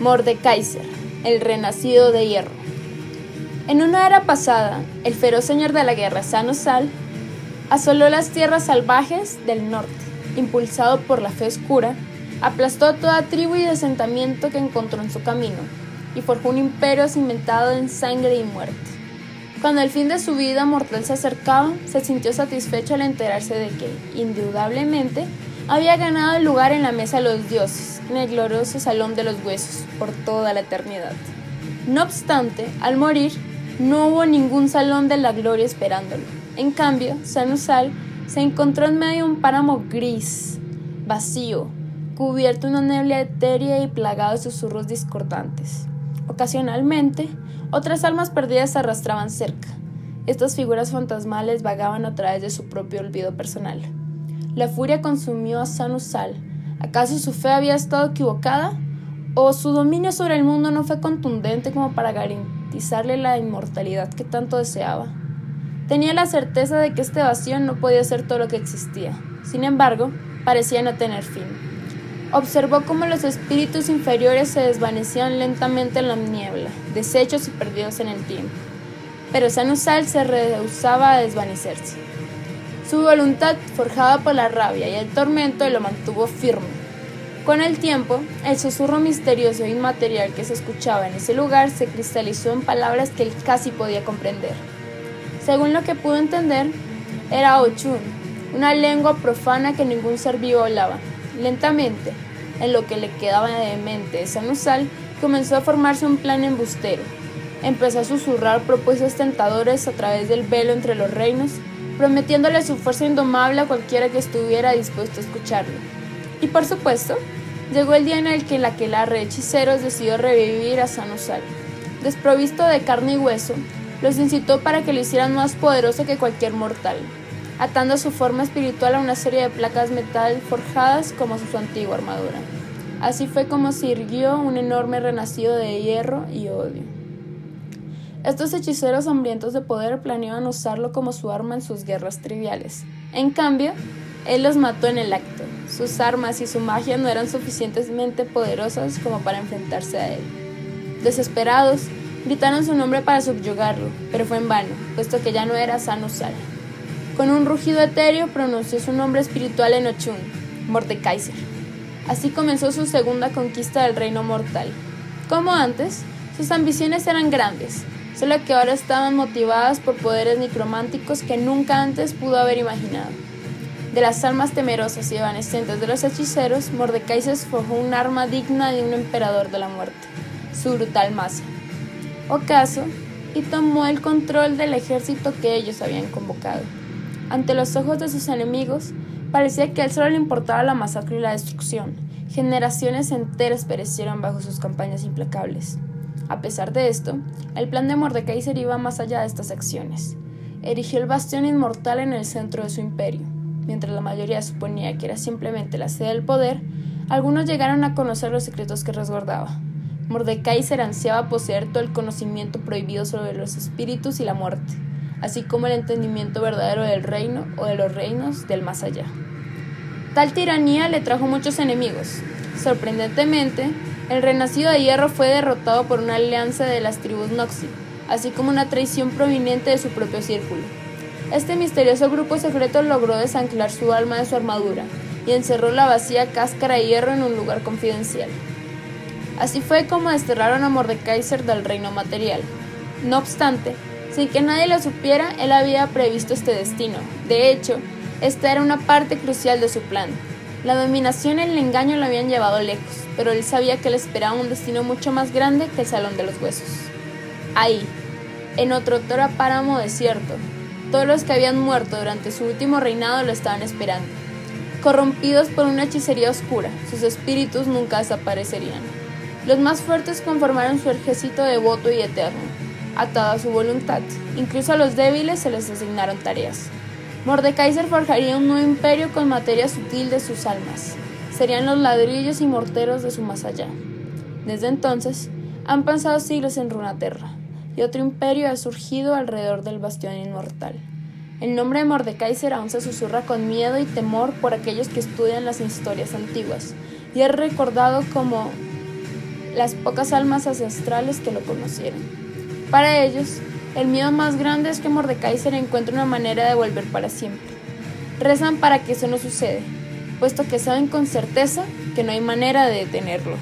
Mordekaiser, el renacido de hierro. En una era pasada, el feroz señor de la guerra, Sanusal, asoló las tierras salvajes del norte, impulsado por la fe oscura, aplastó a toda tribu y asentamiento que encontró en su camino, y forjó un imperio cimentado en sangre y muerte. Cuando el fin de su vida mortal se acercaba, se sintió satisfecho al enterarse de que, indudablemente, había ganado el lugar en la mesa de los dioses, en el glorioso salón de los huesos por toda la eternidad. No obstante, al morir, no hubo ningún salón de la gloria esperándolo. En cambio, Sanusal se encontró en medio de un páramo gris, vacío, cubierto de una neblina etérea y plagado de susurros discordantes. Ocasionalmente, otras almas perdidas se arrastraban cerca. Estas figuras fantasmales vagaban a través de su propio olvido personal. La furia consumió a Sanusal, ¿Acaso su fe había estado equivocada? ¿O su dominio sobre el mundo no fue contundente como para garantizarle la inmortalidad que tanto deseaba? Tenía la certeza de que este vacío no podía ser todo lo que existía. Sin embargo, parecía no tener fin. Observó cómo los espíritus inferiores se desvanecían lentamente en la niebla, deshechos y perdidos en el tiempo. Pero Sanusal se rehusaba a desvanecerse. Su voluntad, forjada por la rabia y el tormento, lo mantuvo firme. Con el tiempo, el susurro misterioso e inmaterial que se escuchaba en ese lugar se cristalizó en palabras que él casi podía comprender. Según lo que pudo entender, era Ochun, una lengua profana que ningún ser vivo hablaba. Lentamente, en lo que le quedaba de mente de Sanusal, comenzó a formarse un plan embustero. Empezó a susurrar propuestas tentadoras a través del velo entre los reinos prometiéndole su fuerza indomable a cualquiera que estuviera dispuesto a escucharlo. Y por supuesto, llegó el día en el que la aquelarre de hechiceros decidió revivir a Sanusal. Desprovisto de carne y hueso, los incitó para que lo hicieran más poderoso que cualquier mortal, atando su forma espiritual a una serie de placas metal forjadas como su antigua armadura. Así fue como se irguió un enorme renacido de hierro y odio. Estos hechiceros hambrientos de poder planeaban usarlo como su arma en sus guerras triviales. En cambio, él los mató en el acto. Sus armas y su magia no eran suficientemente poderosas como para enfrentarse a él. Desesperados, gritaron su nombre para subyugarlo, pero fue en vano, puesto que ya no era Sanusal. Con un rugido etéreo pronunció su nombre espiritual en Ochun, Mordekaiser. Así comenzó su segunda conquista del reino mortal. Como antes, sus ambiciones eran grandes, solo que ahora estaban motivadas por poderes necrománticos que nunca antes pudo haber imaginado. De las almas temerosas y evanescentes de los hechiceros, Mordecai se forjó un arma digna de un emperador de la muerte, su brutal masa. Ocaso, y tomó el control del ejército que ellos habían convocado. Ante los ojos de sus enemigos, parecía que a él solo le importaba la masacre y la destrucción. Generaciones enteras perecieron bajo sus campañas implacables. A pesar de esto, el plan de Mordekaiser iba más allá de estas acciones. Erigió el bastión inmortal en el centro de su imperio. Mientras la mayoría suponía que era simplemente la sede del poder, algunos llegaron a conocer los secretos que resguardaba. Mordekaiser ansiaba poseer todo el conocimiento prohibido sobre los espíritus y la muerte, así como el entendimiento verdadero del reino o de los reinos del más allá. Tal tiranía le trajo muchos enemigos. Sorprendentemente, el renacido de hierro fue derrotado por una alianza de las tribus Noxi, así como una traición proveniente de su propio círculo. Este misterioso grupo secreto logró desanclar su alma de su armadura y encerró la vacía cáscara de hierro en un lugar confidencial. Así fue como desterraron a Mordekaiser del reino material. No obstante, sin que nadie lo supiera, él había previsto este destino. De hecho, esta era una parte crucial de su plan, la dominación y el engaño lo habían llevado lejos, pero él sabía que le esperaba un destino mucho más grande que el Salón de los Huesos. Ahí, en otro tora páramo desierto, todos los que habían muerto durante su último reinado lo estaban esperando. Corrompidos por una hechicería oscura, sus espíritus nunca desaparecerían. Los más fuertes conformaron su ejército devoto y eterno, atado a su voluntad. Incluso a los débiles se les asignaron tareas. Mordekaiser forjaría un nuevo imperio con materia sutil de sus almas. Serían los ladrillos y morteros de su más allá. Desde entonces, han pasado siglos en Runaterra, y otro imperio ha surgido alrededor del bastión inmortal. El nombre de Mordekaiser aún se susurra con miedo y temor por aquellos que estudian las historias antiguas, y es recordado como las pocas almas ancestrales que lo conocieron. Para ellos, el miedo más grande es que Mordecai se le encuentre una manera de volver para siempre. Rezan para que eso no suceda, puesto que saben con certeza que no hay manera de detenerlo.